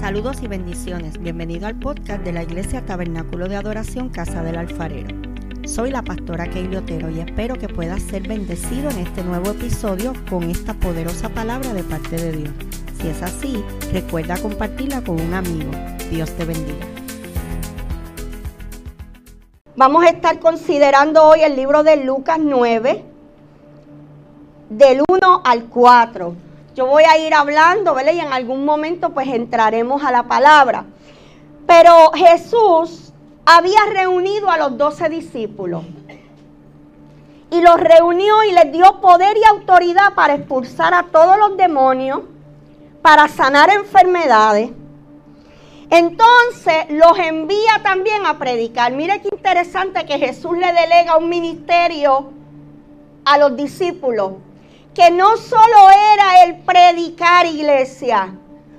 Saludos y bendiciones. Bienvenido al podcast de la Iglesia Tabernáculo de Adoración Casa del Alfarero. Soy la pastora Keili Otero y espero que puedas ser bendecido en este nuevo episodio con esta poderosa palabra de parte de Dios. Si es así, recuerda compartirla con un amigo. Dios te bendiga. Vamos a estar considerando hoy el libro de Lucas 9, del 1 al 4. Yo voy a ir hablando, ¿verdad? Y en algún momento pues entraremos a la palabra. Pero Jesús había reunido a los doce discípulos. Y los reunió y les dio poder y autoridad para expulsar a todos los demonios, para sanar enfermedades. Entonces los envía también a predicar. Mire qué interesante que Jesús le delega un ministerio a los discípulos que no solo era el predicar, iglesia,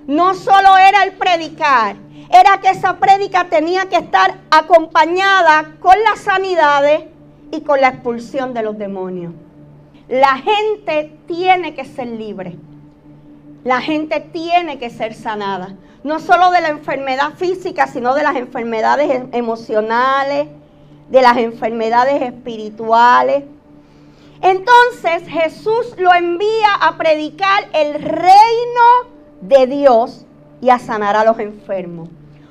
no solo era el predicar, era que esa prédica tenía que estar acompañada con las sanidades y con la expulsión de los demonios. La gente tiene que ser libre. La gente tiene que ser sanada. No solo de la enfermedad física, sino de las enfermedades em-, emocionales, de las enfermedades espirituales entonces Jesús lo envía a predicar el reino de Dios y a sanar a los enfermos.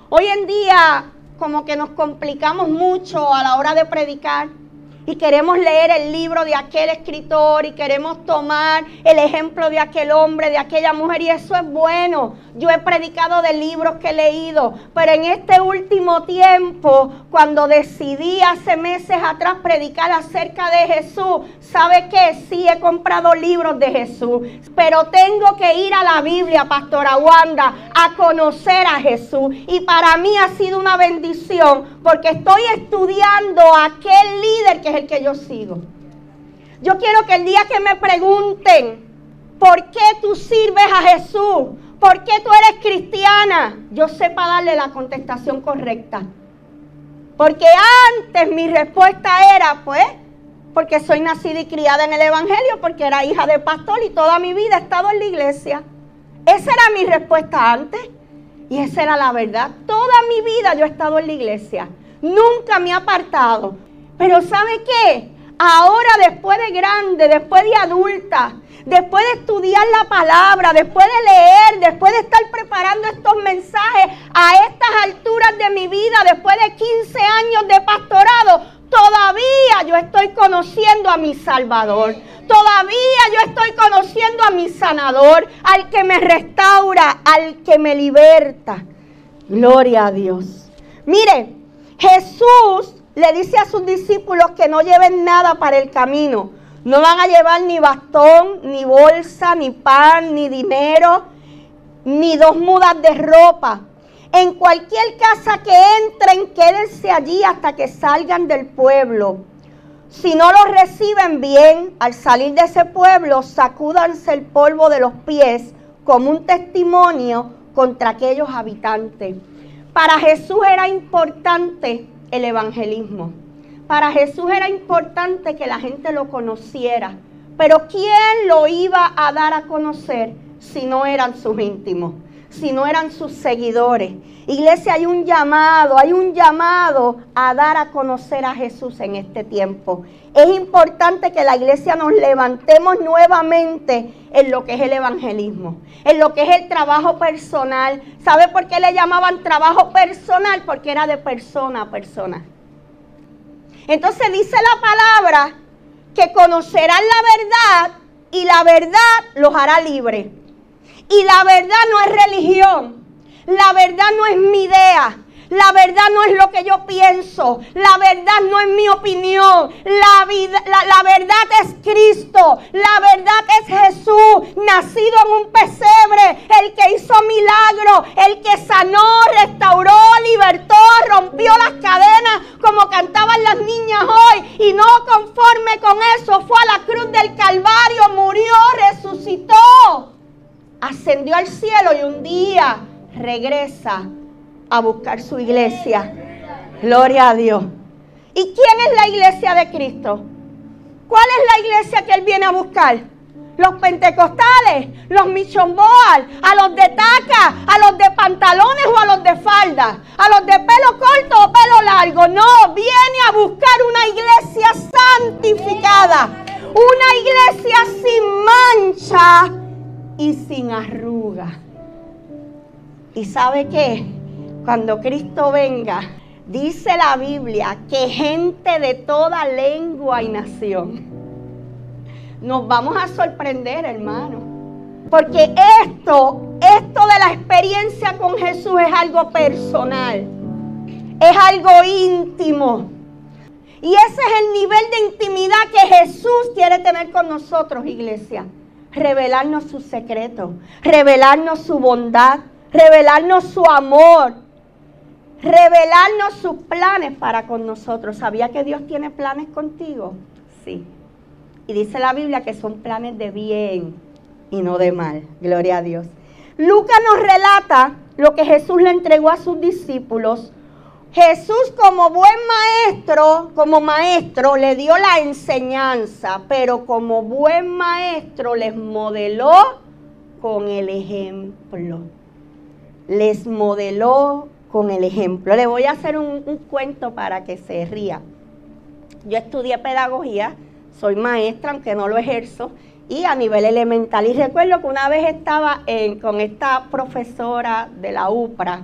Hoy en día como que nos complicamos mucho a la hora de predicar y queremos leer el libro de aquel escritor y queremos tomar el ejemplo de aquel hombre, de aquella mujer y eso es bueno. Yo he predicado de libros que he leído, pero en este último tiempo, cuando decidí hace meses atrás predicar acerca de Jesús, ¿sabe qué? Sí he comprado libros de Jesús, pero tengo que ir a la Biblia, Pastora Wanda, a conocer a Jesús. Y para mí ha sido una bendición porque estoy estudiando a aquel líder que el que yo sigo. Yo quiero que el día que me pregunten, ¿por qué tú sirves a Jesús? ¿Por qué tú eres cristiana? Yo sepa darle la contestación correcta. Porque antes mi respuesta era, pues, porque soy nacida y criada en el Evangelio, porque era hija de pastor y toda mi vida he estado en la iglesia. Esa era mi respuesta antes y esa era la verdad. Toda mi vida yo he estado en la iglesia. Nunca me he apartado. Pero ¿sabe qué? Ahora después de grande, después de adulta, después de estudiar la palabra, después de leer, después de estar preparando estos mensajes a estas alturas de mi vida, después de 15 años de pastorado, todavía yo estoy conociendo a mi Salvador. Todavía yo estoy conociendo a mi sanador, al que me restaura, al que me liberta. Gloria a Dios. Mire, Jesús le dice a sus discípulos que no lleven nada para el camino. No van a llevar ni bastón, ni bolsa, ni pan, ni dinero, ni dos mudas de ropa. En cualquier casa que entren, quédense allí hasta que salgan del pueblo. Si no los reciben bien, al salir de ese pueblo, sacúdanse el polvo de los pies como un testimonio contra aquellos habitantes. Para Jesús era importante el evangelismo. Para Jesús era importante que la gente lo conociera, pero ¿quién lo iba a dar a conocer si no eran sus íntimos? Si no eran sus seguidores. Iglesia, hay un llamado, hay un llamado a dar a conocer a Jesús en este tiempo. Es importante que la iglesia nos levantemos nuevamente en lo que es el evangelismo, en lo que es el trabajo personal. ¿Sabe por qué le llamaban trabajo personal? Porque era de persona a persona. Entonces dice la palabra que conocerán la verdad y la verdad los hará libres. Y la verdad no es religión. La verdad no es mi idea. La verdad no es lo que yo pienso. La verdad no es mi opinión. La, vida, la, verdad es Cristo. La verdad es Jesús, nacido en un pesebre. El que hizo milagro. El que sanó, restauró, libertó, rompió las cadenas como cantaban las niñas hoy. Y no conforme con eso, fue a la cruz del Calvario, murió, resucitó ascendió al cielo y un día regresa a buscar su iglesia. Gloria a Dios. ¿Y quién es la iglesia de Cristo? ¿Cuál es la iglesia que Él viene a buscar? los pentecostales, los michomboal, a los de taca, a los de pantalones o a los de falda, a los de pelo corto o pelo largo. No, viene a buscar una iglesia santificada, una iglesia sin mancha y sin arruga. ¿Y sabe qué? Cuando Cristo venga, dice la Biblia que gente de toda lengua y nación nos vamos a sorprender, hermano. Porque esto, esto de la experiencia con Jesús es algo personal. Es algo íntimo. Y ese es el nivel de intimidad que Jesús quiere tener con nosotros, iglesia. Revelarnos sus secretos, revelarnos su bondad, revelarnos su amor, revelarnos sus planes para con nosotros. ¿Sabía que Dios tiene planes contigo? Sí. Y dice la Biblia que son planes de bien y no de mal. Gloria a Dios. Lucas nos relata lo que Jesús le entregó a sus discípulos. Jesús como buen maestro, como maestro, le dio la enseñanza, pero como buen maestro les modeló con el ejemplo. Les modeló con el ejemplo. Le voy a hacer un, cuento para que se ría. Yo estudié pedagogía soy maestra, aunque no lo ejerzo, y a nivel elemental. Y recuerdo que una vez estaba con esta profesora de la UPRA,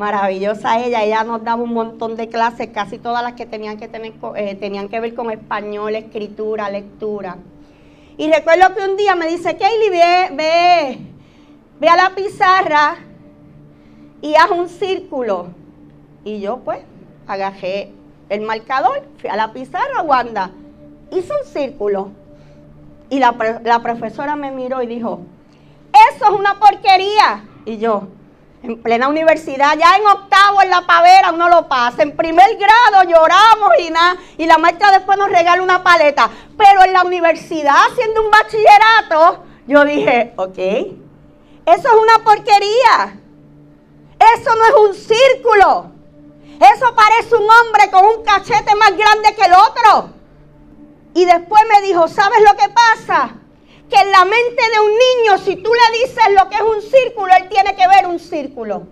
maravillosa ella, ella nos daba un montón de clases, casi todas las que tenían que, tener, eh, tenían que ver con español, escritura, lectura. Y recuerdo que un día me dice, Kaylee, ve, ve, ve a la pizarra y haz un círculo. Y yo pues agajé el marcador, fui a la pizarra, Wanda, hizo un círculo y la, profesora me miró y dijo, eso es una porquería. Y yo, en plena universidad, ya en octavo en la pavera uno lo pasa, en primer grado lloramos y nada, y la maestra después nos regala una paleta. Pero en la universidad, haciendo un bachillerato, yo dije, ok, eso es una porquería. Eso no es un círculo. Eso parece un hombre con un cachete más grande que el otro. Y después me dijo, ¿sabes lo que pasa? Que en la mente de un niño, si tú le dices lo que es un círculo, él tiene que ver un círculo.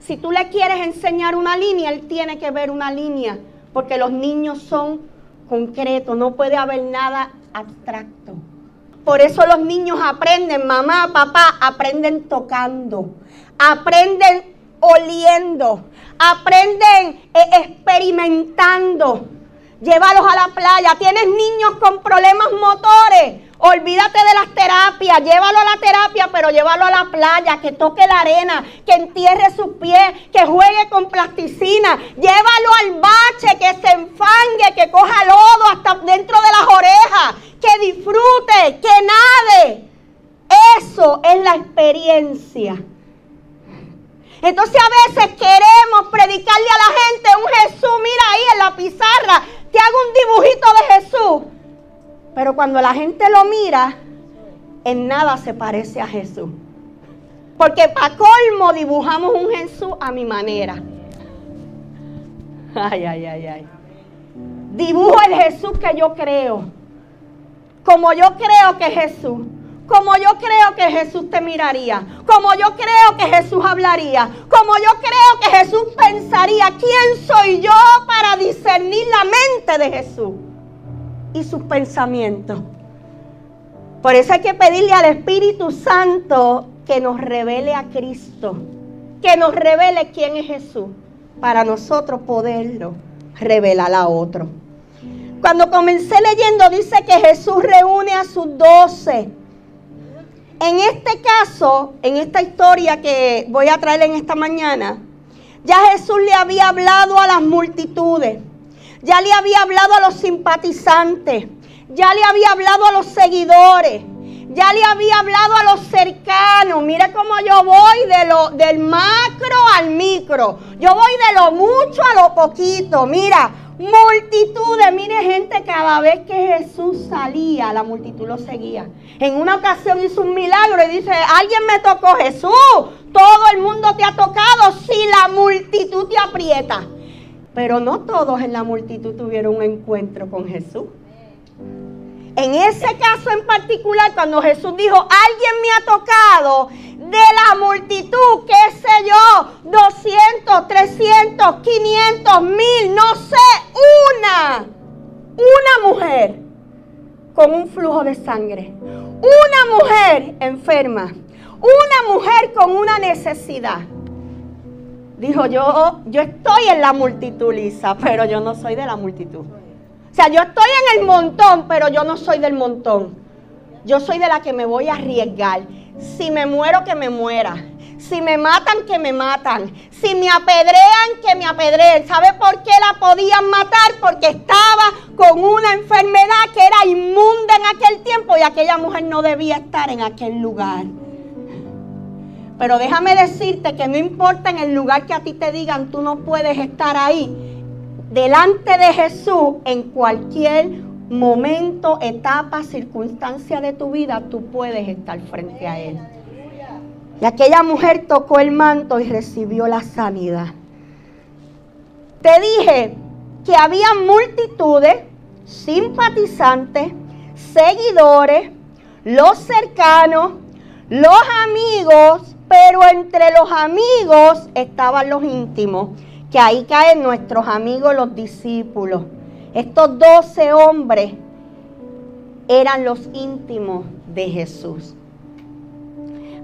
Si tú le quieres enseñar una línea, él tiene que ver una línea. Porque los niños son concretos, no puede haber nada abstracto. Por eso los niños aprenden, mamá, papá, aprenden tocando, aprenden oliendo, aprenden eh, experimentando. Llévalos a la playa. Tienes niños con problemas motores. Olvídate de las terapias, llévalo a la terapia, pero llévalo a la playa, que toque la arena, que entierre sus pies, que juegue con plasticina, llévalo al bache, que se enfangue, que coja lodo hasta dentro de las orejas, que disfrute, que nade. Eso es la experiencia. Entonces a veces queremos predicarle a la gente un Jesús, mira ahí en la pizarra, te hago un dibujito de Jesús. Pero cuando la gente lo mira, en nada se parece a Jesús. Porque para colmo dibujamos un Jesús a mi manera. Ay, ay, ay, ay. Dibujo el Jesús que yo creo. Como yo creo que es Jesús como yo creo que Jesús te miraría, como yo creo que Jesús hablaría, como yo creo que Jesús pensaría, ¿quién soy yo para discernir la mente de Jesús y sus pensamientos? Por eso hay que pedirle al Espíritu Santo que nos revele a Cristo, que nos revele quién es Jesús, para nosotros poderlo revelar a otro. Cuando comencé leyendo dice que Jesús reúne a sus doce en este caso, en esta historia que voy a traer en esta mañana, ya Jesús le había hablado a las multitudes, ya le había hablado a los simpatizantes, ya le había hablado a los seguidores, ya le había hablado a los cercanos. Mira cómo yo voy de lo, del macro al micro. Yo voy de lo mucho a lo poquito. Mira, Multitudes, mire gente, cada vez que Jesús salía, la multitud lo seguía. En una ocasión hizo un milagro y dice, alguien me tocó Jesús, todo el mundo te ha tocado si la multitud te aprieta. Pero no todos en la multitud tuvieron un encuentro con Jesús. En ese caso en particular, cuando Jesús dijo, alguien me ha tocado, de la multitud, qué sé yo, 200, 300, 500, mil, no sé, una, una mujer con un flujo de sangre, una mujer enferma, una mujer con una necesidad. Dijo, yo, yo estoy en la multitud, Lisa, pero yo no soy de la multitud. O sea, yo estoy en el montón, pero yo no soy del montón. Yo soy de la que me voy a arriesgar. Si me muero, que me muera. Si me matan, que me matan. Si me apedrean, que me apedreen. ¿Sabe por qué la podían matar? Porque estaba con una enfermedad que era inmunda en aquel tiempo y aquella mujer no debía estar en aquel lugar. Pero déjame decirte que no importa en el lugar que a ti te digan, tú no puedes estar ahí delante de Jesús en cualquier momento, etapa, circunstancia de tu vida, tú puedes estar frente a Él. Y aquella mujer tocó el manto y recibió la sanidad. Te dije que había multitudes, simpatizantes, seguidores, los cercanos, los amigos, pero entre los amigos estaban los íntimos que ahí caen nuestros amigos los discípulos. Estos doce hombres eran los íntimos de Jesús.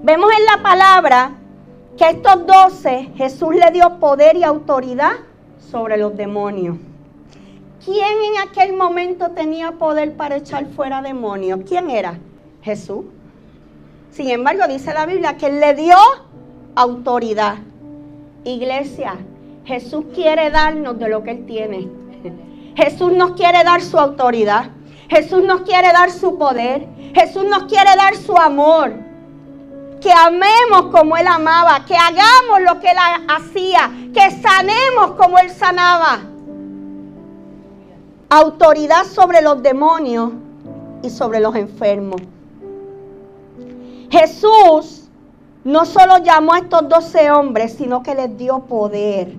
Vemos en la palabra que a estos doce Jesús le dio poder y autoridad sobre los demonios. ¿Quién en aquel momento tenía poder para echar fuera demonios? ¿Quién era? Jesús. Sin embargo, dice la Biblia que Él le dio autoridad. Iglesia, Jesús quiere darnos de lo que Él tiene. Jesús nos quiere dar su autoridad. Jesús nos quiere dar su poder. Jesús nos quiere dar su amor. Que amemos como Él amaba. Que hagamos lo que Él hacía. Que sanemos como Él sanaba. Autoridad sobre los demonios y sobre los enfermos. Jesús no solo llamó a estos doce hombres, sino que les dio poder.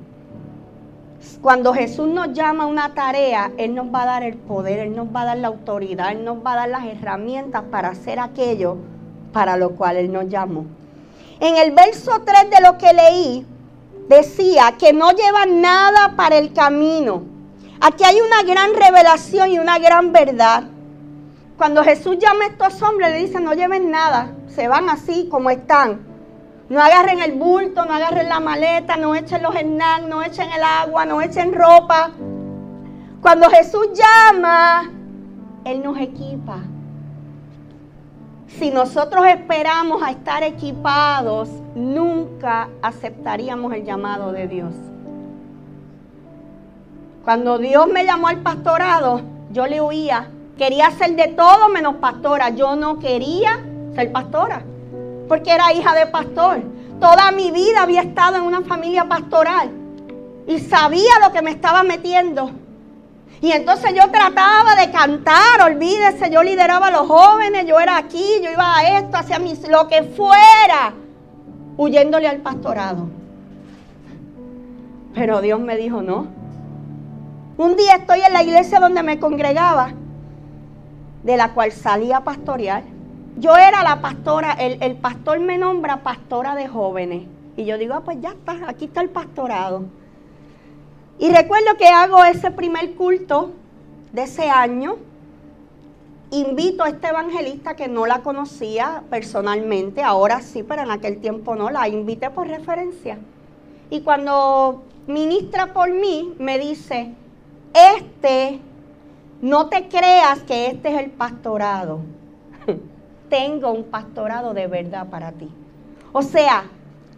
Cuando Jesús nos llama a una tarea, Él nos va a dar el poder, Él nos va a dar la autoridad, Él nos va a dar las herramientas para hacer aquello para lo cual Él nos llamó. En el verso 3 de lo que leí, decía que no llevan nada para el camino. Aquí hay una gran revelación y una gran verdad. Cuando Jesús llama a estos hombres, le dice, no lleven nada, se van así como están. No agarren el bulto, no agarren la maleta, no echen los snacks, no echen el agua, no echen ropa. Cuando Jesús llama, Él nos equipa. Si nosotros esperamos a estar equipados, nunca aceptaríamos el llamado de Dios. Cuando Dios me llamó al pastorado, yo le huía. Quería ser de todo menos pastora. Yo no quería ser pastora porque era hija de pastor. Toda mi vida había estado en una familia pastoral y sabía lo que me estaba metiendo. Y entonces yo trataba de cantar, olvídese, yo lideraba a los jóvenes, yo era aquí, yo iba a esto, hacía mis, lo que fuera, huyéndole al pastorado. Pero Dios me dijo, no. Un día estoy en la iglesia donde me congregaba, de la cual salía a pastorear. Yo era la pastora, el, pastor me nombra pastora de jóvenes. Y yo digo, ah, pues ya está, aquí está el pastorado. Y recuerdo que hago ese primer culto de ese año. Invito a este evangelista que no la conocía personalmente, ahora sí, pero en aquel tiempo no, la invité por referencia. Y cuando ministra por mí, me dice, este, no te creas que este es el pastorado tengo un pastorado de verdad para ti. O sea,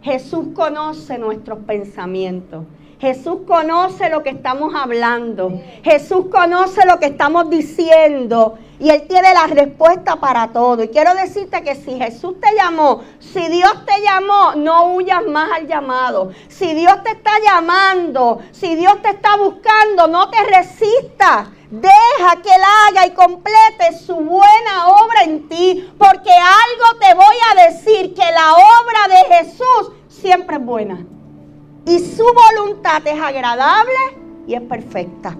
Jesús conoce nuestros pensamientos. Jesús conoce lo que estamos hablando. Jesús conoce lo que estamos diciendo. Y Él tiene la respuesta para todo. Y quiero decirte que si Jesús te llamó, si Dios te llamó, no huyas más al llamado. Si Dios te está llamando, si Dios te está buscando, no te resistas. Deja que Él haga y complete su buena obra en ti, porque algo te voy a decir, que la obra de Jesús siempre es buena. Y su voluntad es agradable y es perfecta.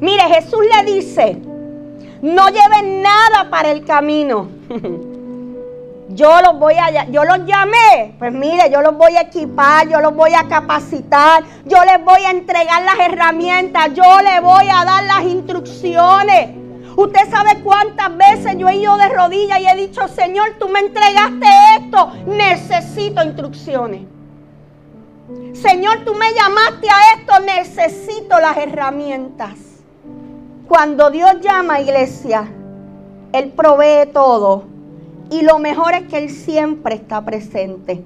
Mire, Jesús le dice, No lleven nada para el camino. Yo los voy a, yo los llamé, pues mire, yo los voy a equipar, yo los voy a capacitar, yo les voy a entregar las herramientas, yo les voy a dar las instrucciones. Usted sabe cuántas veces yo he ido de rodillas y he dicho, Señor, tú me entregaste esto, necesito instrucciones. Señor, tú me llamaste a esto, necesito las herramientas. Cuando Dios llama a iglesia, Él provee todo. Y lo mejor es que Él siempre está presente.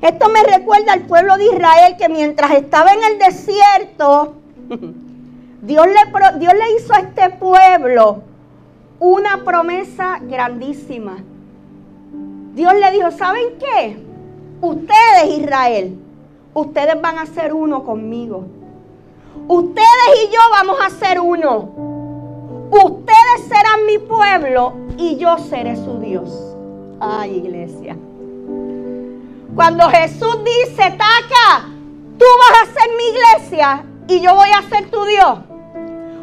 Esto me recuerda al pueblo de Israel que mientras estaba en el desierto, Dios le, hizo a este pueblo una promesa grandísima. Dios le dijo, ¿saben qué? Ustedes, Israel, ustedes van a ser uno conmigo. Ustedes y yo vamos a ser uno. Ustedes serán mi pueblo y yo seré su Dios. Ay, iglesia. Cuando Jesús dice, Taca, tú vas a ser mi iglesia y yo voy a ser tu Dios.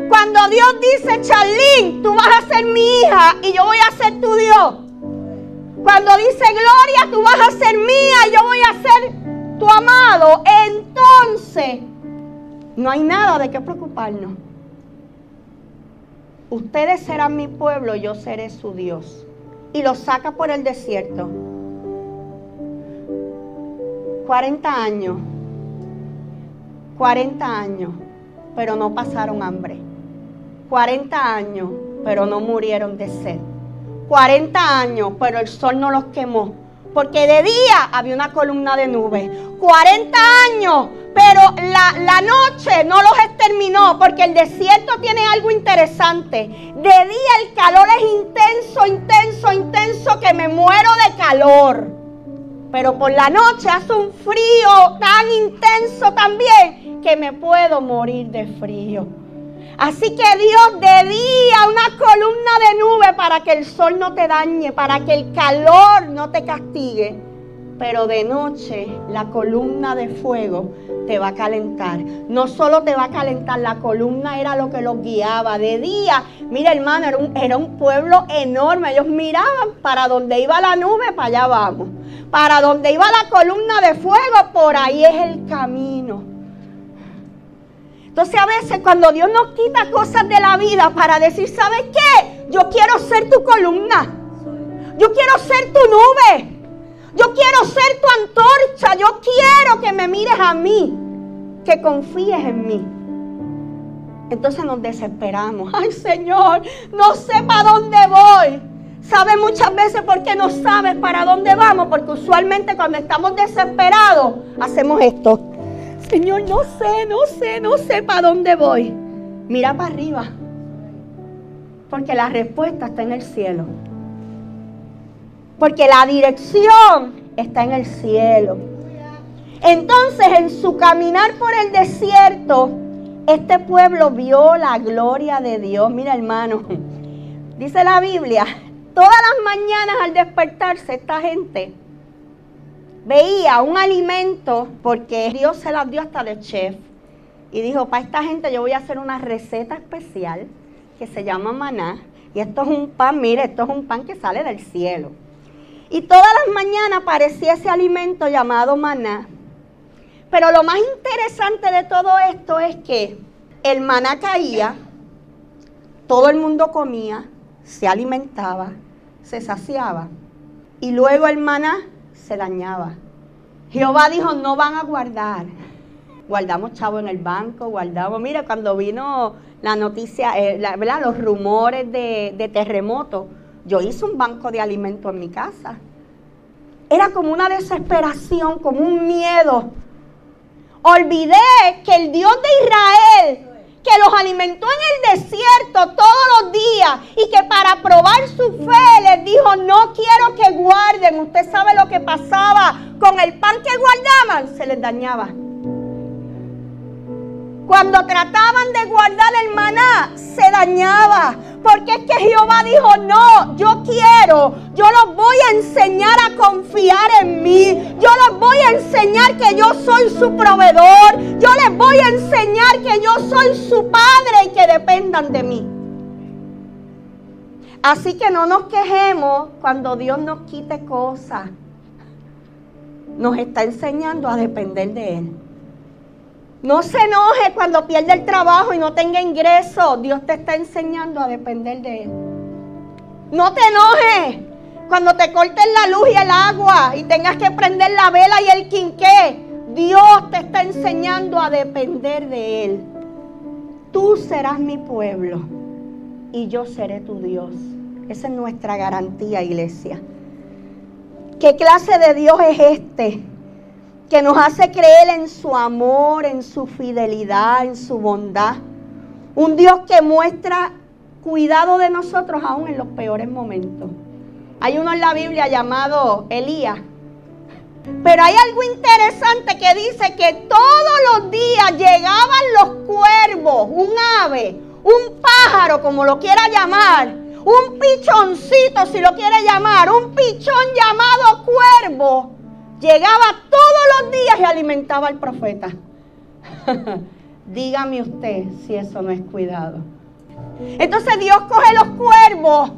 Cuando Dios dice, Charlín, tú vas a ser mi hija y yo voy a ser tu Dios. Cuando dice, Gloria, tú vas a ser mía y yo voy a ser tu amado, entonces no hay nada de qué preocuparnos. Ustedes serán mi pueblo, yo seré su Dios. Y lo saca por el desierto. 40 años. 40 años, pero no pasaron hambre. 40 años, pero no murieron de sed. 40 años, pero el sol no los quemó. Porque de día había una columna de nube. 40 años, pero la, la, noche no los exterminó. Porque el desierto tiene algo interesante. De día el calor es intenso, intenso, intenso, que me muero de calor. Pero por la noche hace un frío tan intenso también que me puedo morir de frío. Así que Dios de día una columna de nube para que el sol no te dañe, para que el calor no te castigue. Pero de noche la columna de fuego te va a calentar. No solo te va a calentar, la columna era lo que los guiaba. De día, mira hermano, era un, era un pueblo enorme. Ellos miraban para donde iba la nube, para allá vamos. Para donde iba la columna de fuego, por ahí es el camino. Entonces a veces cuando Dios nos quita cosas de la vida para decir, ¿sabes qué? Yo quiero ser tu columna. Yo quiero ser tu nube. Yo quiero ser tu antorcha. Yo quiero que me mires a mí. Que confíes en mí. Entonces nos desesperamos. Ay Señor, no sé para dónde voy. ¿Sabe muchas veces por qué no sabes para dónde vamos? Porque usualmente cuando estamos desesperados hacemos esto. Señor, no sé, no sé, no sé para dónde voy. Mira para arriba. Porque la respuesta está en el cielo. Porque la dirección está en el cielo. Entonces, en su caminar por el desierto, este pueblo vio la gloria de Dios. Mira, hermano, dice la Biblia, todas las mañanas al despertarse, esta gente veía un alimento, porque Dios se las dio hasta de chef, y dijo, para esta gente yo voy a hacer una receta especial que se llama maná, y esto es un pan, mire, esto es un pan que sale del cielo. Y todas las mañanas aparecía ese alimento llamado maná. Pero lo más interesante de todo esto es que el maná caía, todo el mundo comía, se alimentaba, se saciaba. Y luego el maná se dañaba. Jehová dijo, no van a guardar. Guardamos chavo en el banco, guardamos. Mira, cuando vino la noticia, eh, ¿verdad? los rumores de terremoto, yo hice un banco de alimentos en mi casa. Era como una desesperación, como un miedo. Olvidé que el Dios de Israel que los alimentó en el desierto todos los días y que para probar su fe les dijo, no quiero que guarden. Usted sabe lo que pasaba con el pan que guardaban, se les dañaba. Cuando trataban de guardar el maná, se dañaba. Porque es que Jehová dijo, no, yo quiero, yo los voy a enseñar a confiar en mí. Yo les voy a enseñar que yo soy su proveedor. Yo les voy a enseñar que yo soy su padre y que dependan de mí. Así que no nos quejemos cuando Dios nos quite cosas. Nos está enseñando a depender de Él. No se enoje cuando pierde el trabajo y no tenga ingreso. Dios te está enseñando a depender de Él. No te enojes cuando te corten la luz y el agua y tengas que prender la vela y el quinqué. Dios te está enseñando a depender de Él. Tú serás mi pueblo y yo seré tu Dios. Esa es nuestra garantía, iglesia. ¿Qué clase de Dios es este? Que nos hace creer en su amor, en su fidelidad, en su bondad. Un Dios que muestra cuidado de nosotros aún en los peores momentos. Hay uno en la Biblia llamado Elías. Pero hay algo interesante que dice que todos los días llegaban los cuervos, un ave, un pájaro, como lo quiera llamar, un pichoncito, si lo quiere llamar, un pichón llamado cuervo, llegaba todos los días y alimentaba al profeta. Dígame usted si eso no es cuidado. Entonces Dios coge los cuervos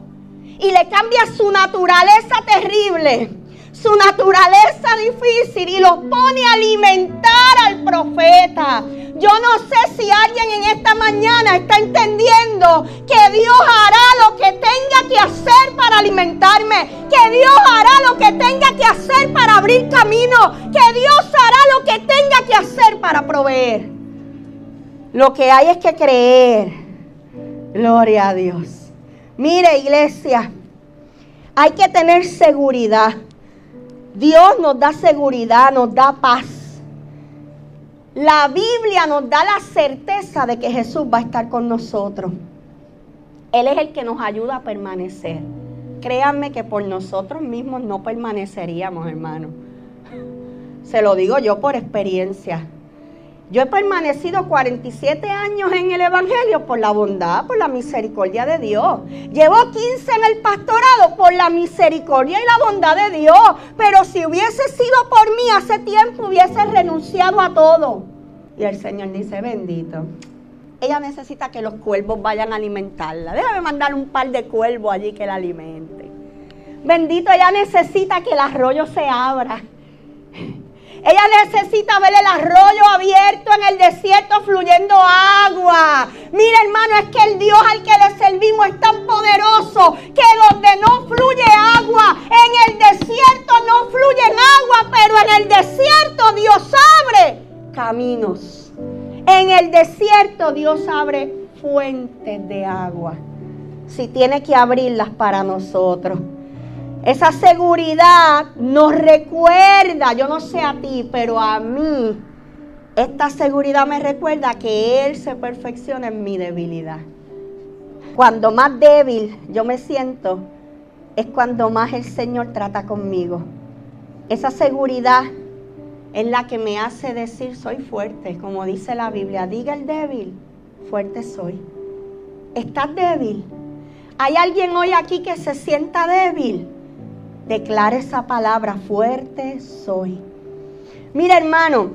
y le cambia su naturaleza terrible su naturaleza difícil y los pone a alimentar al profeta. Yo no sé si alguien en esta mañana está entendiendo que Dios hará lo que tenga que hacer para alimentarme, que Dios hará lo que tenga que hacer para abrir camino, que Dios hará lo que tenga que hacer para proveer. Lo que hay es que creer. Gloria a Dios. Mire iglesia, hay que tener seguridad. Dios nos da seguridad, nos da paz. La Biblia nos da la certeza de que Jesús va a estar con nosotros. Él es el que nos ayuda a permanecer. Créanme que por nosotros mismos no permaneceríamos, hermano. Se lo digo yo por experiencia. Yo he permanecido 47 años en el Evangelio por la bondad, por la misericordia de Dios. Llevo 15 en el pastorado por la misericordia y la bondad de Dios. Pero si hubiese sido por mí hace tiempo, hubiese renunciado a todo. Y el Señor dice, bendito. Ella necesita que los cuervos vayan a alimentarla. Déjame mandar un par de cuervos allí que la alimente. Bendito, ella necesita que el arroyo se abra. Ella necesita ver el arroyo abierto en el desierto fluyendo agua. Mira hermano, es que el Dios al que le servimos es tan poderoso que donde no fluye agua, en el desierto no fluye agua, pero en el desierto Dios abre caminos. En el desierto Dios abre fuentes de agua. Si tiene que abrirlas para nosotros. Esa seguridad nos recuerda, yo no sé a ti, pero a mí, esta seguridad me recuerda que Él se perfecciona en mi debilidad. Cuando más débil yo me siento, es cuando más el Señor trata conmigo. Esa seguridad es la que me hace decir soy fuerte, como dice la Biblia, diga el débil, fuerte soy. ¿Estás débil? ¿Hay alguien hoy aquí que se sienta débil? Declara esa palabra, fuerte soy. Mira hermano,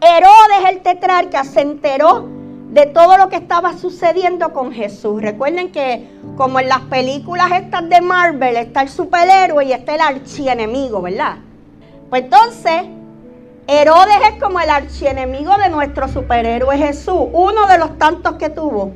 Herodes el tetrarca se enteró de todo lo que estaba sucediendo con Jesús. Recuerden que como en las películas estas de Marvel está el superhéroe y está el archienemigo, ¿verdad? Pues entonces, Herodes es como el archienemigo de nuestro superhéroe Jesús, uno de los tantos que tuvo.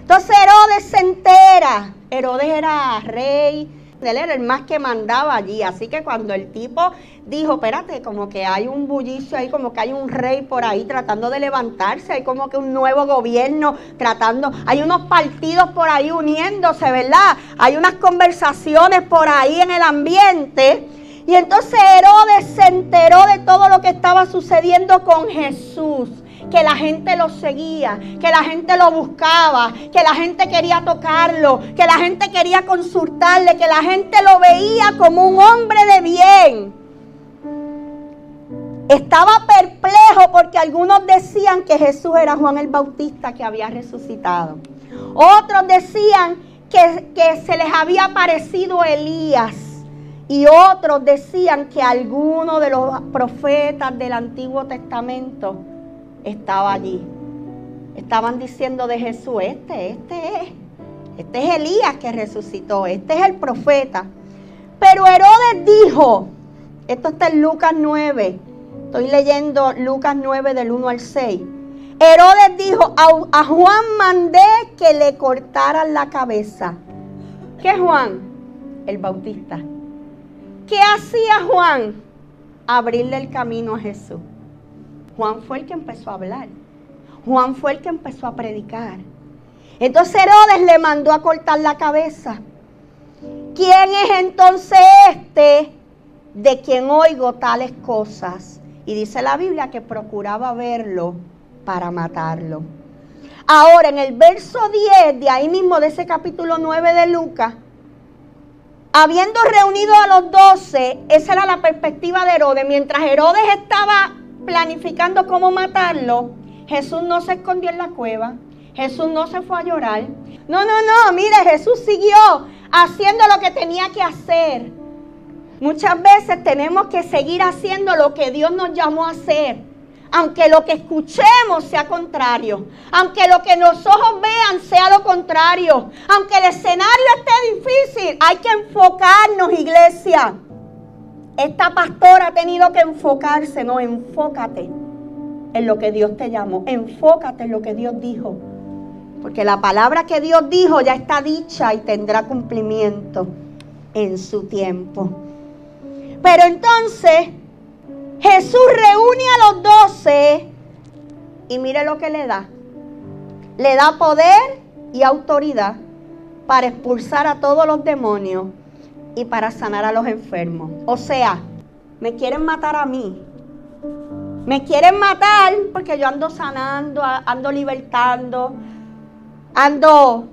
Entonces Herodes se entera. Herodes era rey, él era el más que mandaba allí. Así que cuando el tipo dijo, espérate, como que hay un bullicio ahí, como que hay un rey por ahí tratando de levantarse, hay como que un nuevo gobierno tratando, hay unos partidos por ahí uniéndose, ¿verdad? Hay unas conversaciones por ahí en el ambiente. Y entonces Herodes se enteró de todo lo que estaba sucediendo con Jesús que la gente lo seguía, que la gente lo buscaba, que la gente quería tocarlo, que la gente quería consultarle, que la gente lo veía como un hombre de bien. Estaba perplejo porque algunos decían que Jesús era Juan el Bautista que había resucitado. Otros decían que, que se les había aparecido Elías. Y otros decían que alguno de los profetas del Antiguo Testamento estaba allí. Estaban diciendo de Jesús, este, este es. Este es Elías que resucitó, este es el profeta. Pero Herodes dijo, esto está en Lucas 9, estoy leyendo Lucas 9 del 1 al 6. Herodes dijo, a, a Juan mandé que le cortaran la cabeza. ¿Qué Juan? El Bautista. ¿Qué hacía Juan? Abrirle el camino a Jesús. Juan fue el que empezó a hablar. Juan fue el que empezó a predicar. Entonces Herodes le mandó a cortar la cabeza. ¿Quién es entonces este de quien oigo tales cosas? Y dice la Biblia que procuraba verlo para matarlo. Ahora, en el verso 10 de ahí mismo, de ese capítulo 9 de Lucas, habiendo reunido a los doce, esa era la perspectiva de Herodes. Mientras Herodes estaba planificando cómo matarlo, Jesús no se escondió en la cueva. Jesús no se fue a llorar. No, no, no, mire, Jesús siguió haciendo lo que tenía que hacer. Muchas veces tenemos que seguir haciendo lo que Dios nos llamó a hacer aunque lo que escuchemos sea contrario, aunque lo que los ojos vean sea lo contrario, aunque el escenario esté difícil, hay que enfocarnos, iglesia. Esta pastora ha tenido que enfocarse, no, enfócate en lo que Dios te llamó, enfócate en lo que Dios dijo, porque la palabra que Dios dijo ya está dicha y tendrá cumplimiento en su tiempo. Pero entonces Jesús reúne a los doce y mire lo que le da. Le da poder y autoridad para expulsar a todos los demonios y para sanar a los enfermos. O sea, me quieren matar a mí. Me quieren matar porque yo ando sanando, ando libertando, ando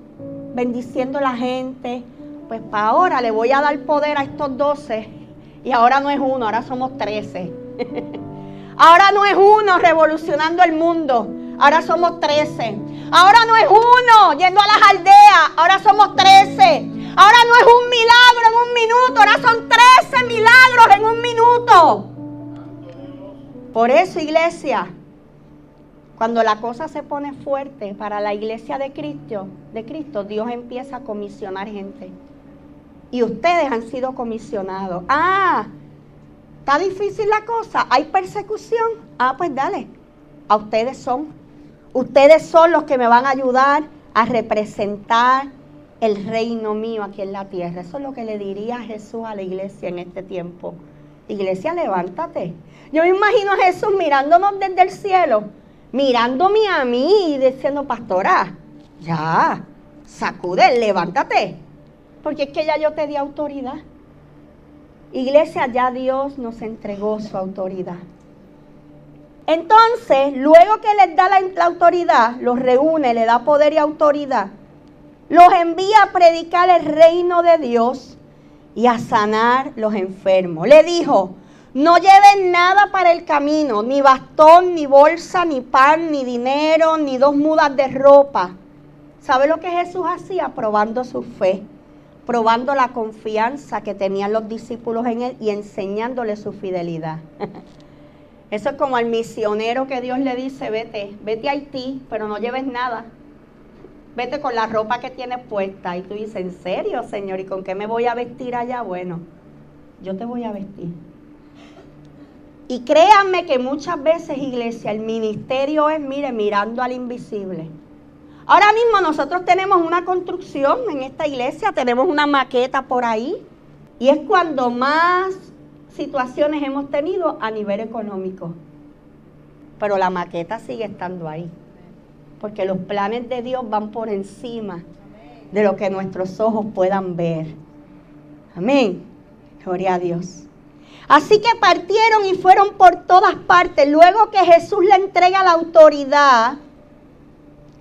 bendiciendo a la gente. Pues para ahora le voy a dar poder a estos doce. Y ahora no es uno, ahora somos trece. Ahora no es uno revolucionando el mundo, ahora somos trece. Ahora no es uno yendo a las aldeas, ahora somos trece. Ahora no es un milagro en un minuto, ahora son trece milagros en un minuto. Por eso, iglesia, cuando la cosa se pone fuerte para la iglesia de Cristo, de Cristo, Dios empieza a comisionar gente. Y ustedes han sido comisionados. Ah, ¿Está difícil la cosa? ¿Hay persecución? Ah, pues dale. A ustedes son. Ustedes son los que me van a ayudar a representar el reino mío aquí en la tierra. Eso es lo que le diría Jesús a la iglesia en este tiempo. Iglesia, levántate. Yo me imagino a Jesús mirándonos desde el cielo, mirándome a mí y diciendo, pastora, ya, sacude, levántate. Porque es que ya yo te di autoridad. Iglesia, ya Dios nos entregó su autoridad. Entonces, luego que les da la, autoridad, los reúne, le da poder y autoridad, los envía a predicar el reino de Dios y a sanar los enfermos. Le dijo, no lleven nada para el camino, ni bastón, ni bolsa, ni pan, ni dinero, ni dos mudas de ropa. ¿Sabe lo que Jesús hacía? Probando su fe probando la confianza que tenían los discípulos en él y enseñándole su fidelidad. Eso es como al misionero que Dios le dice, vete, vete a Haití, pero no lleves nada. Vete con la ropa que tienes puesta. Y tú dices, ¿en serio, Señor? ¿Y con qué me voy a vestir allá? Bueno, yo te voy a vestir. Y créanme que muchas veces, iglesia, el ministerio es, mire, mirando al invisible. Ahora mismo nosotros tenemos una construcción en esta iglesia, tenemos una maqueta por ahí, y es cuando más situaciones hemos tenido a nivel económico. Pero la maqueta sigue estando ahí, porque los planes de Dios van por encima de lo que nuestros ojos puedan ver. Amén. Gloria a Dios. Así que partieron y fueron por todas partes. Luego que Jesús le entrega la autoridad,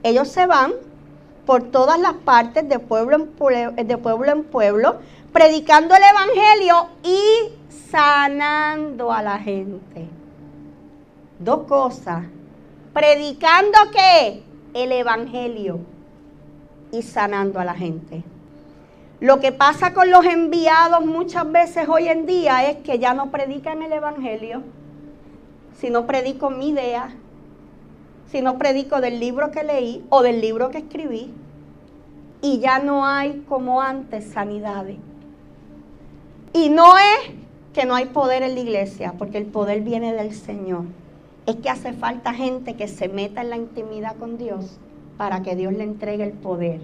ellos se van por todas las partes de pueblo en pueblo, de pueblo, en pueblo predicando el Evangelio y sanando a la gente. Dos cosas. Predicando qué? El Evangelio y sanando a la gente. Lo que pasa con los enviados muchas veces hoy en día es que ya no predican el Evangelio, sino predico mi idea, si no predico del libro que leí o del libro que escribí. y ya no hay como antes sanidades. Y no es que no hay poder en la iglesia, porque el poder viene del Señor. Es que hace falta gente que se meta en la intimidad con Dios para que Dios le entregue el poder.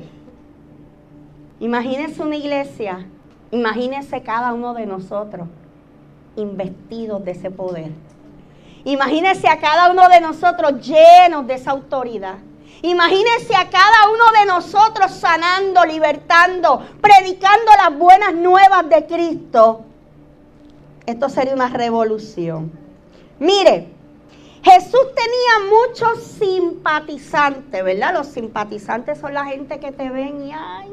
Imagínense una iglesia, imagínense cada uno de nosotros investidos de ese poder. Imagínense a cada uno de nosotros llenos de esa autoridad. Imagínense a cada uno de nosotros sanando, libertando, predicando las buenas nuevas de Cristo. Esto sería una revolución. Mire, Jesús tenía muchos simpatizantes, ¿verdad? Los simpatizantes son la gente que te ven y ay,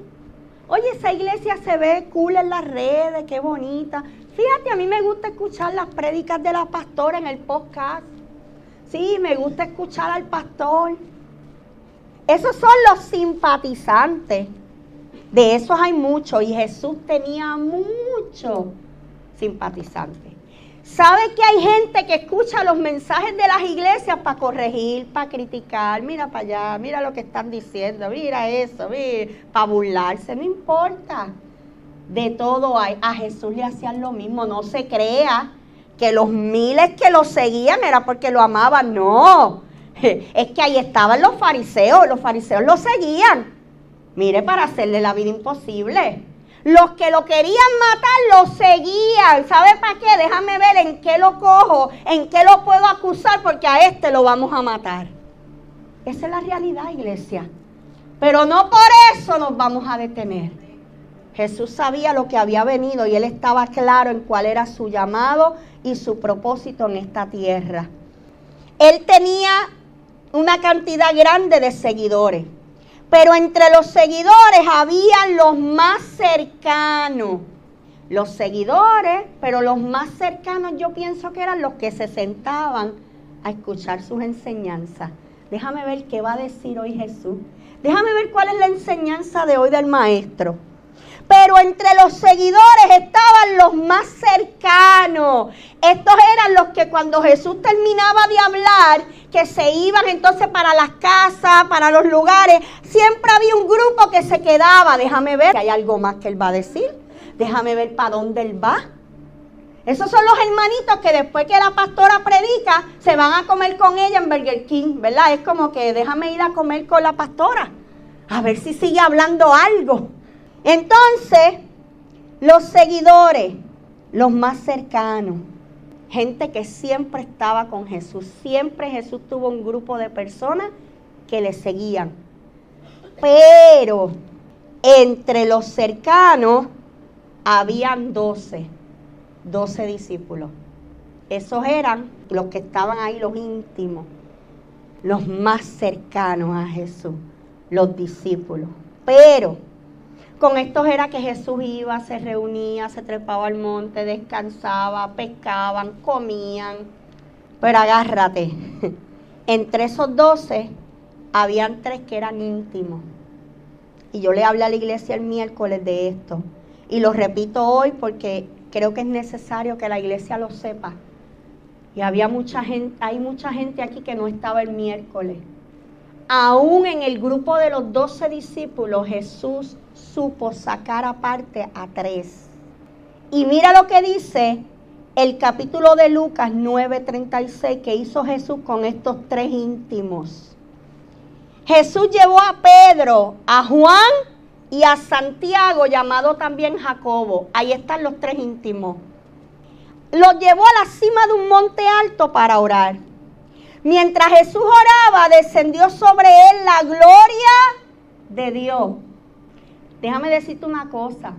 oye, esa iglesia se ve cool en las redes, qué bonita. Fíjate, a mí me gusta escuchar las prédicas de la pastora en el podcast. Sí, me gusta escuchar al pastor. Esos son los simpatizantes. De esos hay muchos y Jesús tenía muchos simpatizantes. ¿Sabe que hay gente que escucha los mensajes de las iglesias para corregir, para criticar? Mira para allá, mira lo que están diciendo, mira eso, mira, para burlarse, no importa. De todo hay. A Jesús le hacían lo mismo, no se crea que los miles que lo seguían era porque lo amaban, no. Es que ahí estaban los fariseos, los fariseos lo seguían. Mire, para hacerle la vida imposible. Los que lo querían matar lo seguían. ¿Sabe para qué? Déjame ver en qué lo cojo, en qué lo puedo acusar, porque a este lo vamos a matar. Esa es la realidad, iglesia. Pero no por eso nos vamos a detener. Jesús sabía lo que había venido y él estaba claro en cuál era su llamado y su propósito en esta tierra. Él tenía una cantidad grande de seguidores. Pero entre los seguidores habían los más cercanos. Los seguidores, pero los más cercanos yo pienso que eran los que se sentaban a escuchar sus enseñanzas. Déjame ver qué va a decir hoy Jesús. Déjame ver cuál es la enseñanza de hoy del maestro. Pero entre los seguidores estaban los más cercanos. Estos eran los que cuando Jesús terminaba de hablar, que se iban entonces para las casas, para los lugares, siempre había un grupo que se quedaba. Déjame ver, que hay algo más que él va a decir. Déjame ver para dónde él va. Esos son los hermanitos que después que la pastora predica, se van a comer con ella en Burger King, ¿verdad? Es como que déjame ir a comer con la pastora. A ver si sigue hablando algo. Entonces, los seguidores, los más cercanos, gente que siempre estaba con Jesús, siempre Jesús tuvo un grupo de personas que le seguían. Pero entre los cercanos habían doce, doce discípulos. Esos eran los que estaban ahí, los íntimos, los más cercanos a Jesús, los discípulos. Pero con estos era que Jesús iba, se reunía, se trepaba al monte, descansaba, pescaban, comían. Pero agárrate, entre esos doce habían tres que eran íntimos. Y yo le hablé a la iglesia el miércoles de esto. Y lo repito hoy porque creo que es necesario que la iglesia lo sepa. Y había mucha gente, hay mucha gente aquí que no estaba el miércoles. Aún en el grupo de los doce discípulos, Jesús supo sacar aparte a tres. Y mira lo que dice el capítulo de Lucas 9:36 que hizo Jesús con estos tres íntimos. Jesús llevó a Pedro, a Juan y a Santiago, llamado también Jacobo. Ahí están los tres íntimos. Los llevó a la cima de un monte alto para orar. Mientras Jesús oraba, descendió sobre él la gloria de Dios. Déjame decirte una cosa.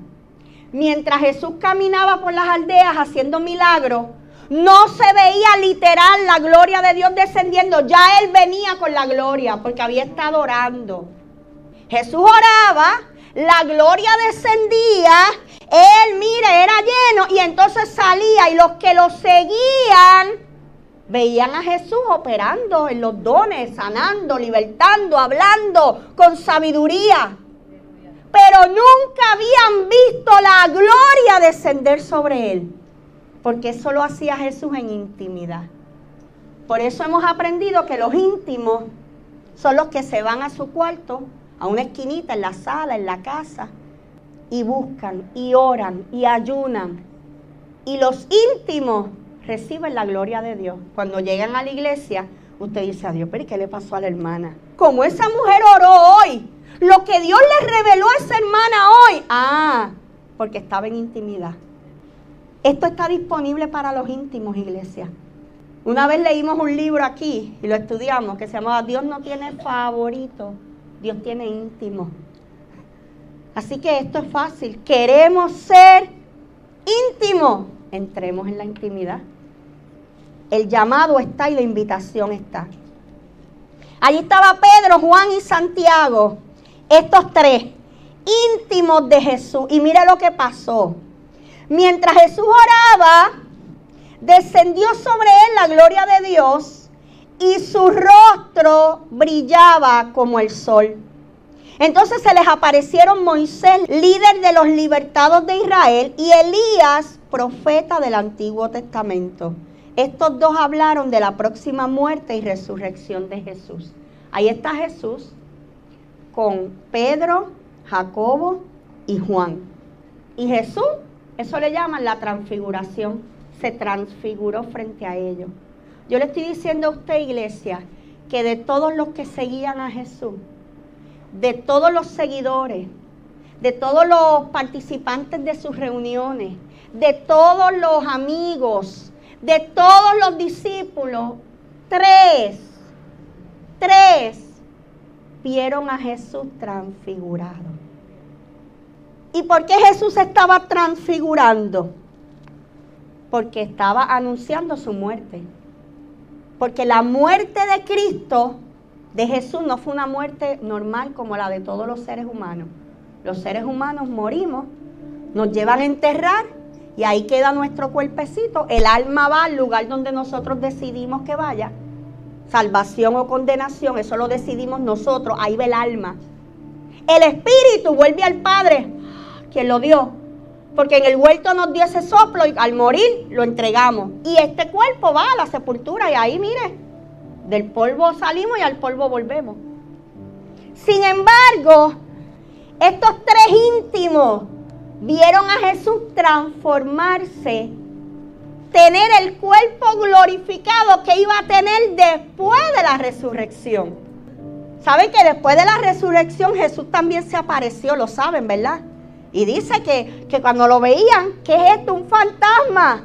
Mientras Jesús caminaba por las aldeas haciendo milagros, no se veía literal la gloria de Dios descendiendo. Ya Él venía con la gloria porque había estado orando. Jesús oraba, la gloria descendía, Él, mire, era lleno y entonces salía y los que lo seguían veían a Jesús operando en los dones, sanando, libertando, hablando con sabiduría pero nunca habían visto la gloria descender sobre él, porque eso lo hacía Jesús en intimidad. Por eso hemos aprendido que los íntimos son los que se van a su cuarto, a una esquinita en la sala, en la casa, y buscan, y oran, y ayunan. Y los íntimos reciben la gloria de Dios. Cuando llegan a la iglesia, usted dice a Dios, pero ¿qué le pasó a la hermana? Como esa mujer oró hoy, lo que Dios le reveló a esa hermana hoy. Ah, porque estaba en intimidad. Esto está disponible para los íntimos, iglesia. Una vez leímos un libro aquí y lo estudiamos que se llamaba Dios no tiene favorito, Dios tiene íntimo. Así que esto es fácil. Queremos ser íntimos. Entremos en la intimidad. El llamado está y la invitación está. Allí estaba Pedro, Juan y Santiago, estos tres íntimos de Jesús. Y mire lo que pasó. Mientras Jesús oraba, descendió sobre él la gloria de Dios y su rostro brillaba como el sol. Entonces se les aparecieron Moisés, líder de los libertados de Israel, y Elías, profeta del Antiguo Testamento. Estos dos hablaron de la próxima muerte y resurrección de Jesús. Ahí está Jesús con Pedro, Jacobo y Juan. Y Jesús, eso le llaman la transfiguración, se transfiguró frente a ellos. Yo le estoy diciendo a usted, iglesia, que de todos los que seguían a Jesús, de todos los seguidores, de todos los participantes de sus reuniones, de todos los amigos, de todos los discípulos, tres, tres vieron a Jesús transfigurado. ¿Y por qué Jesús estaba transfigurando? Porque estaba anunciando su muerte. Porque la muerte de Cristo de Jesús no fue una muerte normal como la de todos los seres humanos. Los seres humanos morimos, nos llevan a enterrar y ahí queda nuestro cuerpecito. El alma va al lugar donde nosotros decidimos que vaya. Salvación o condenación, eso lo decidimos nosotros, ahí va el alma. El espíritu vuelve al Padre, quien lo dio. Porque en el huerto nos dio ese soplo y al morir lo entregamos. Y este cuerpo va a la sepultura y ahí mire, del polvo salimos y al polvo volvemos. Sin embargo, estos tres íntimos vieron a Jesús transformarse, tener el cuerpo glorificado que iba a tener después de la resurrección. ¿Saben que después de la resurrección Jesús también se apareció? Lo saben, ¿verdad? Y dice que, que cuando lo veían, ¿qué es esto? Un fantasma.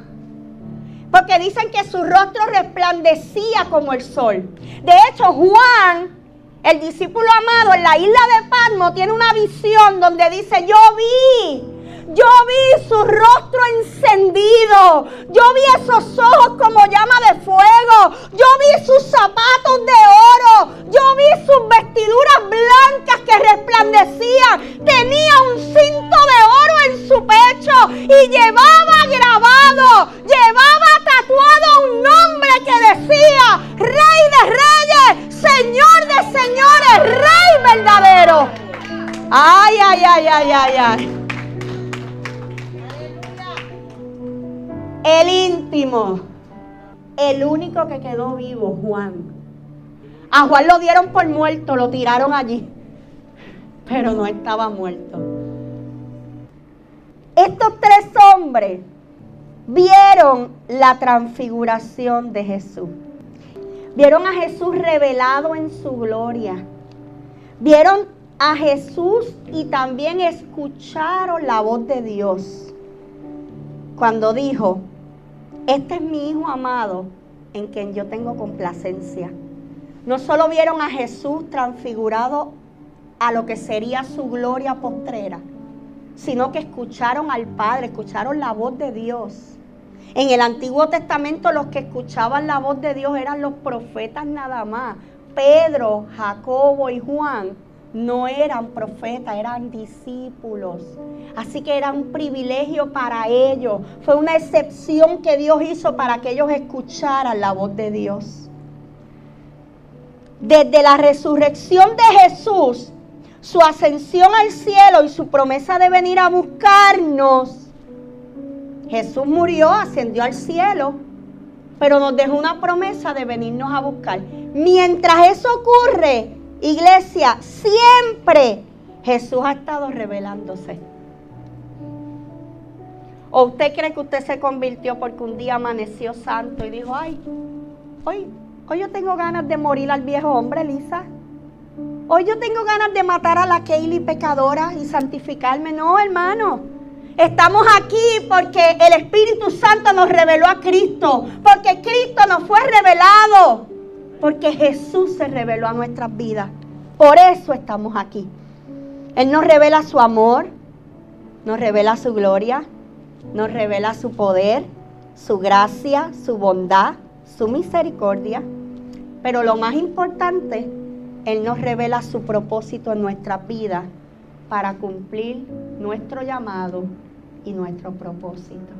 Porque dicen que su rostro resplandecía como el sol. De hecho, Juan, el discípulo amado en la isla de Patmos, tiene una visión donde dice, yo vi yo vi su rostro encendido. Yo vi esos ojos como llama de fuego. Yo vi sus zapatos de oro. Yo vi sus vestiduras blancas que resplandecían. Tenía un cinto de oro en su pecho y llevaba grabado, llevaba tatuado un nombre que decía Rey de Reyes, Señor de Señores, Rey verdadero. Ay, ay, ay, ay, ay, ay. El íntimo. El único que quedó vivo, Juan. A Juan lo dieron por muerto, lo tiraron allí. Pero no estaba muerto. Estos tres hombres vieron la transfiguración de Jesús. Vieron a Jesús revelado en su gloria. Vieron a Jesús y también escucharon la voz de Dios. Cuando dijo, este es mi Hijo amado en quien yo tengo complacencia. No solo vieron a Jesús transfigurado a lo que sería su gloria postrera, sino que escucharon al Padre, escucharon la voz de Dios. En el Antiguo Testamento los que escuchaban la voz de Dios eran los profetas nada más. Pedro, Jacobo y Juan no eran profetas, eran discípulos. Así que era un privilegio para ellos. Fue una excepción que Dios hizo para que ellos escucharan la voz de Dios. Desde la resurrección de Jesús, su ascensión al cielo y su promesa de venir a buscarnos, Jesús murió, ascendió al cielo, pero nos dejó una promesa de venirnos a buscar. Mientras eso ocurre, Iglesia, siempre Jesús ha estado revelándose. ¿O usted cree que usted se convirtió porque un día amaneció santo y dijo, ay, hoy, hoy yo tengo ganas de morir al viejo hombre, Lisa? Hoy yo tengo ganas de matar a la Kaylee pecadora y santificarme. No, hermano. Estamos aquí porque el Espíritu Santo nos reveló a Cristo. Porque Cristo nos fue revelado. Porque Jesús se reveló a nuestras vidas. Por eso estamos aquí. Él nos revela su amor, nos revela su gloria, nos revela su poder, su gracia, su bondad, su misericordia. Pero lo más importante, Él nos revela su propósito en nuestras vidas para cumplir nuestro llamado y nuestro propósito.